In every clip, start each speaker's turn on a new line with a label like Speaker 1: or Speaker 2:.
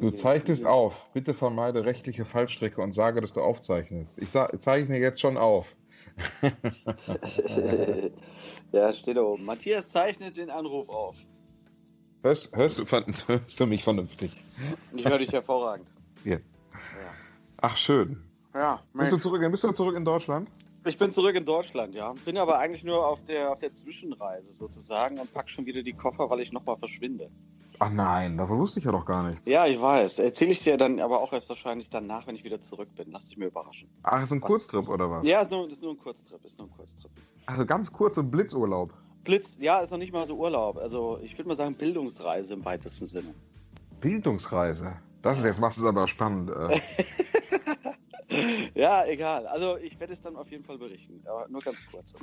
Speaker 1: Du zeichnest auf. Bitte vermeide rechtliche Fallstricke und sage, dass du aufzeichnest. Ich zeichne jetzt schon auf.
Speaker 2: ja, steht da oben. Matthias zeichnet den Anruf auf.
Speaker 1: Hörst, hörst, du, hörst du mich vernünftig?
Speaker 2: Ich höre dich hervorragend. Ja.
Speaker 1: Ach, schön.
Speaker 2: Ja,
Speaker 1: Bist du, zurück, bist du zurück in Deutschland?
Speaker 2: ich bin zurück in Deutschland, ja. Bin aber eigentlich nur auf der, auf der Zwischenreise sozusagen und pack schon wieder die Koffer, weil ich nochmal verschwinde.
Speaker 1: Ach nein, davon wusste ich ja doch gar nichts.
Speaker 2: Ja, ich weiß. Erzähle ich dir dann aber auch erst wahrscheinlich danach, wenn ich wieder zurück bin. Lass dich mir überraschen.
Speaker 1: Ach, ist ein
Speaker 2: Was?
Speaker 1: Kurztrip oder was?
Speaker 2: Ja, ist nur, ist nur ein Kurztrip. Ist nur ein Kurztrip.
Speaker 1: Also ganz kurz und Blitzurlaub.
Speaker 2: Blitz, ja, ist noch nicht mal so Urlaub. Also ich würde mal sagen Bildungsreise im weitesten Sinne.
Speaker 1: Bildungsreise. Das ist jetzt machst du es aber spannend. Äh,
Speaker 2: Ja, egal. Also ich werde es dann auf jeden Fall berichten. Aber nur ganz kurz.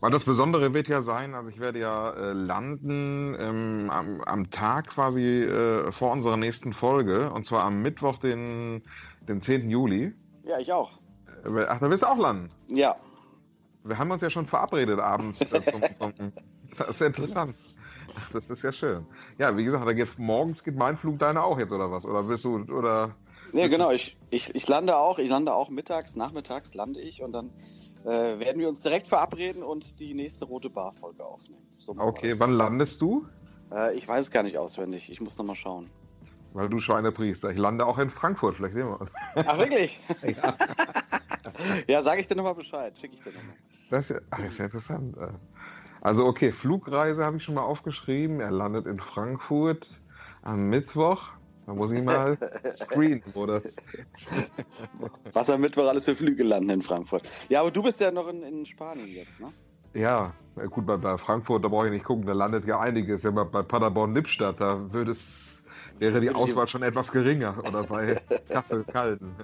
Speaker 1: Weil das Besondere wird ja sein, also ich werde ja äh, landen ähm, am, am Tag quasi äh, vor unserer nächsten Folge. Und zwar am Mittwoch, den, den 10. Juli.
Speaker 2: Ja, ich auch.
Speaker 1: Äh, Ach, da wirst du auch landen.
Speaker 2: Ja.
Speaker 1: Wir haben uns ja schon verabredet abends. Äh, zum, zum, das ist ja interessant. Ach, das ist ja schön. Ja, wie gesagt, da geht, morgens geht mein Flug deine auch jetzt oder was? Oder bist du, oder?
Speaker 2: Nee, genau. Ich, ich, ich lande auch. Ich lande auch mittags, nachmittags lande ich und dann äh, werden wir uns direkt verabreden und die nächste rote Bar-Folge aufnehmen. So
Speaker 1: Okay, wann landest du?
Speaker 2: Äh, ich weiß es gar nicht auswendig. Ich muss nochmal schauen.
Speaker 1: Weil du Schweinepriester. Ich lande auch in Frankfurt, vielleicht sehen wir uns.
Speaker 2: Ach, wirklich?
Speaker 1: Ja.
Speaker 2: ja, sage ich dir nochmal Bescheid. Schicke ich dir nochmal.
Speaker 1: Das ist ja, ach, ist ja interessant. äh. Also okay, Flugreise habe ich schon mal aufgeschrieben. Er landet in Frankfurt am Mittwoch. Da muss ich mal screenen, wo das.
Speaker 2: Was am Mittwoch alles für Flüge landen in Frankfurt. Ja, aber du bist ja noch in, in Spanien jetzt, ne?
Speaker 1: Ja, gut, bei, bei Frankfurt, da brauche ich nicht gucken, da landet ja einiges. Ja, bei, bei Paderborn-Lippstadt, da würde es, wäre die Auswahl schon etwas geringer. Oder bei Kassel-Calden.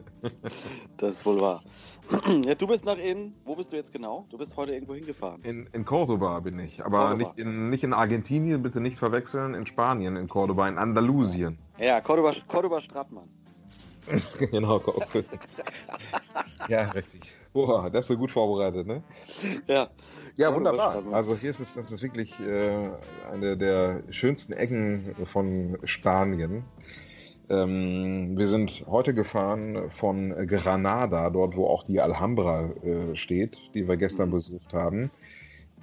Speaker 2: Das ist wohl wahr. ja, du bist nach in. Wo bist du jetzt genau? Du bist heute irgendwo hingefahren.
Speaker 1: In, in Cordoba bin ich, aber
Speaker 2: Cordoba.
Speaker 1: nicht in, nicht in Argentinien, bitte nicht verwechseln, in Spanien, in Cordoba, in Andalusien.
Speaker 2: Ja, Cordoba, Cordoba Stratmann.
Speaker 1: genau, Ja, richtig. Boah, das ist so gut vorbereitet, ne?
Speaker 2: Ja.
Speaker 1: Ja, wunderbar. Also hier ist es, das ist wirklich äh, eine der schönsten Ecken von Spanien. Ähm, wir sind heute gefahren von Granada, dort wo auch die Alhambra äh, steht, die wir gestern
Speaker 2: Mhm.
Speaker 1: besucht haben.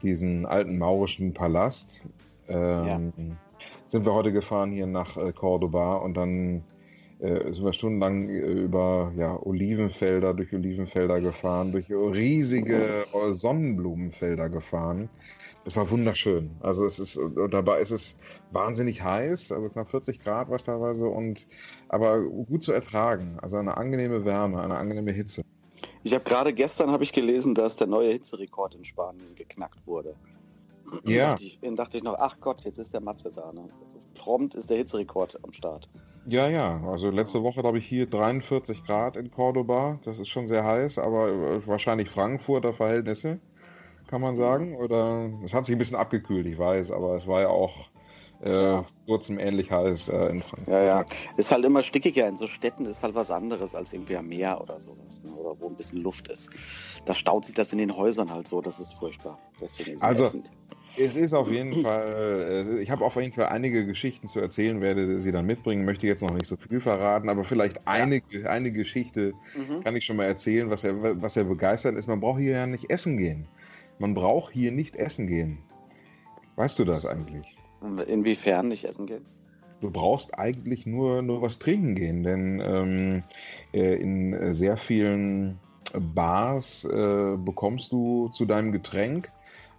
Speaker 1: Diesen alten maurischen Palast. Ähm, Sind wir heute gefahren hier nach äh, Cordoba und dann äh, sind wir stundenlang äh, über ja, Olivenfelder, durch Olivenfelder gefahren, durch riesige äh, Sonnenblumenfelder gefahren. Es war wunderschön. Also es ist, und dabei ist es wahnsinnig heiß, also knapp 40 Grad war es teilweise und aber gut zu ertragen. Also eine angenehme Wärme, eine angenehme Hitze.
Speaker 2: Ich habe gerade gestern habe ich gelesen, dass der neue Hitzerekord in Spanien geknackt wurde.
Speaker 1: Ja.
Speaker 2: Dachte ich, dann dachte ich noch, ach Gott, jetzt ist der Matze da. Ne? Prompt ist der Hitzerekord am Start.
Speaker 1: Ja, ja. Also letzte Woche habe ich hier 43 Grad in Cordoba. Das ist schon sehr heiß, aber äh, wahrscheinlich Frankfurter Verhältnisse, kann man sagen. Oder es hat sich ein bisschen abgekühlt, ich weiß, aber es war ja auch äh, kurzem ähnlich heiß äh, in Frankfurt.
Speaker 2: Ja, ja. Ist halt immer stickiger. In so Städten ist halt was anderes als irgendwie am Meer oder sowas. Ne? Oder wo ein bisschen Luft ist. Da staut sich das in den Häusern halt so. Das ist furchtbar. Deswegen ist es
Speaker 1: Also-
Speaker 2: ätzend.
Speaker 1: Es ist auf jeden Fall, ich habe auf jeden Fall einige Geschichten zu erzählen, werde sie dann mitbringen, möchte jetzt noch nicht so viel verraten, aber vielleicht eine, eine Geschichte
Speaker 2: Mhm.
Speaker 1: kann ich schon mal erzählen, was er, was er begeistert ist. Man braucht hier ja nicht essen gehen. Man braucht hier nicht essen gehen. Weißt du das eigentlich?
Speaker 2: Inwiefern nicht essen gehen?
Speaker 1: Du brauchst eigentlich nur, nur was trinken gehen, denn ähm, äh, in sehr vielen Bars äh, bekommst du zu deinem Getränk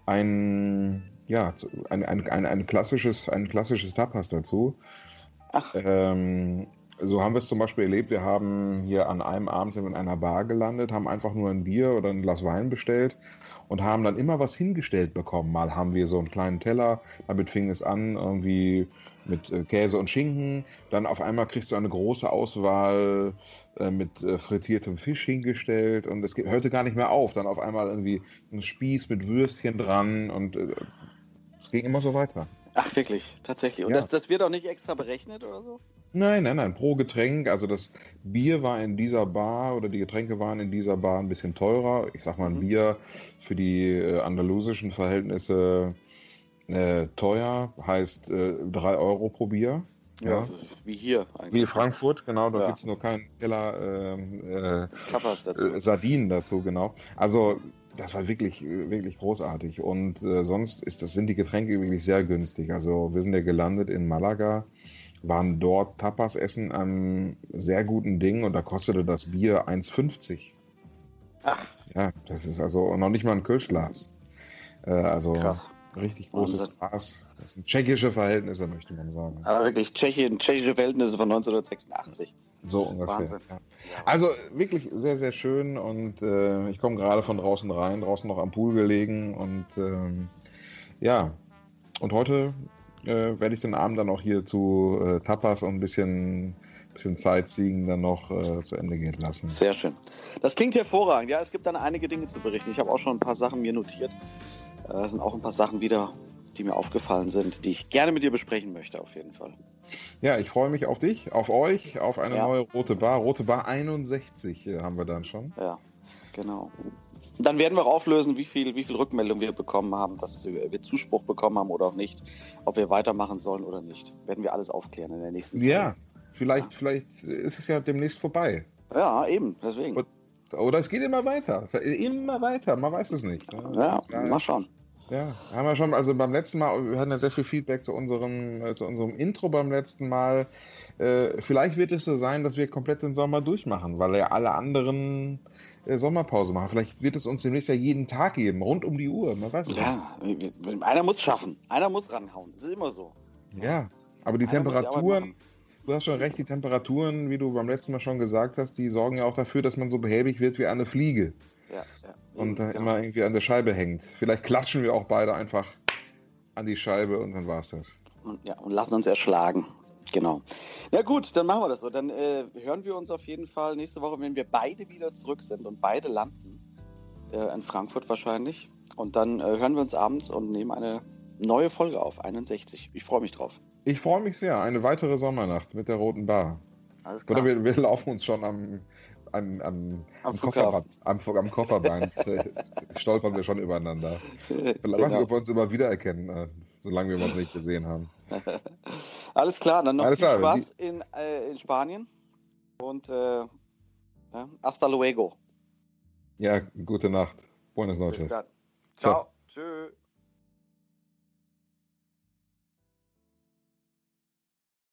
Speaker 1: ein, ja, ein, ein, ein, ein, klassisches, ein klassisches Tapas dazu.
Speaker 2: Ach.
Speaker 1: Ähm, so haben wir es zum Beispiel erlebt. Wir haben hier an einem Abend sind wir in einer Bar gelandet, haben einfach nur ein Bier oder ein Glas Wein bestellt und haben dann immer was hingestellt bekommen. Mal haben wir so einen kleinen Teller, damit fing es an, irgendwie mit äh, Käse und Schinken. Dann auf einmal kriegst du eine große Auswahl äh, mit äh, frittiertem Fisch hingestellt und es hörte gar nicht mehr auf. Dann auf einmal irgendwie ein Spieß mit Würstchen dran und es ging immer so weiter.
Speaker 2: Ach, wirklich, tatsächlich. Und
Speaker 1: Ja.
Speaker 2: das, das wird auch nicht extra berechnet oder so?
Speaker 1: Nein, nein, nein, pro Getränk. Also das Bier war in dieser Bar oder die Getränke waren in dieser Bar ein bisschen teurer. Ich sag mal, ein
Speaker 2: Mhm.
Speaker 1: Bier für die andalusischen Verhältnisse äh, teuer, heißt äh, 3 Euro pro Bier.
Speaker 2: Ja, ja. wie hier
Speaker 1: eigentlich. Wie Frankfurt, genau, da ja. gibt es nur keinen Teller ähm, äh, dazu. Äh, Sardinen dazu, genau. Also das war wirklich, wirklich großartig. Und äh, sonst ist das, sind die Getränke wirklich sehr günstig. Also wir sind ja gelandet in Malaga, waren dort Tapas essen einem sehr guten Ding und da kostete das Bier 1,50. Ach. Ja, das ist also noch nicht mal ein Kölschglas. Äh, also Krass. Richtig großes Wahnsinn. Glas. Das sind tschechische Verhältnisse, möchte man sagen.
Speaker 2: Aber wirklich Tschechien, tschechische Verhältnisse von 1986.
Speaker 1: So ungefähr. Ja. Also wirklich sehr, sehr schön und äh, ich komme gerade von draußen rein, draußen noch am Pool gelegen und ähm, ja, und heute äh, werde ich den Abend dann auch hier zu äh, Tapas und ein bisschen, bisschen Sightseeing dann noch äh, zu Ende gehen lassen.
Speaker 2: Sehr schön. Das klingt hervorragend. Ja, es gibt dann einige Dinge zu berichten. Ich habe auch schon ein paar Sachen mir notiert. Äh, sind auch ein paar Sachen wieder, die mir aufgefallen sind, die ich gerne mit dir besprechen möchte, auf jeden Fall.
Speaker 1: Ja, ich freue mich auf dich, auf euch, auf eine ja. neue Rote Bar. Rote Bar 61 äh, haben wir dann schon.
Speaker 2: Ja, genau. Dann werden wir auflösen, wie viel, wie viel Rückmeldung wir bekommen haben, dass wir Zuspruch bekommen haben oder auch nicht, ob wir weitermachen sollen oder nicht. Werden wir alles aufklären in der nächsten
Speaker 1: Folge. Ja, vielleicht, ja. vielleicht ist es ja demnächst vorbei.
Speaker 2: Ja, eben, deswegen.
Speaker 1: Oder es geht immer weiter. Immer weiter, man weiß es nicht.
Speaker 2: Ja, ja mal schauen.
Speaker 1: Ja, haben wir schon, also beim letzten Mal, wir hatten ja sehr viel Feedback zu unserem, äh, zu unserem Intro beim letzten Mal. Äh, vielleicht wird es so sein, dass wir komplett den Sommer durchmachen, weil ja alle anderen äh, Sommerpause machen. Vielleicht wird es uns demnächst ja jeden Tag geben, rund um die Uhr. Man weiß
Speaker 2: ja, nicht. einer muss schaffen, einer muss ranhauen. Das ist immer so.
Speaker 1: Ja, aber die einer Temperaturen, du hast schon recht, die Temperaturen, wie du beim letzten Mal schon gesagt hast, die sorgen ja auch dafür, dass man so behäbig wird wie eine Fliege. Ja, ja und da genau. immer irgendwie an der Scheibe hängt. Vielleicht klatschen wir auch beide einfach an die Scheibe und dann war's das.
Speaker 2: Und, ja, und lassen uns erschlagen. Genau. Na gut, dann machen wir das so. Dann äh, hören wir uns auf jeden Fall nächste Woche, wenn wir beide wieder zurück sind und beide landen. Äh, in Frankfurt wahrscheinlich. Und dann äh, hören wir uns abends und nehmen eine neue Folge auf, 61. Ich freue mich drauf.
Speaker 1: Ich freue mich sehr. Eine weitere Sommernacht mit der Roten Bar. Alles klar. Oder wir, wir laufen uns schon am am, am, am, Kofferband, am, am Kofferband stolpern wir schon übereinander. Genau. ob wir uns immer wiedererkennen, äh, solange wir uns nicht gesehen haben.
Speaker 2: Alles klar, dann noch Alles viel klar. Spaß in, äh, in Spanien und äh, ja, hasta luego.
Speaker 1: Ja, gute Nacht. Buenas noches.
Speaker 2: Ciao. Ciao. Tschüss.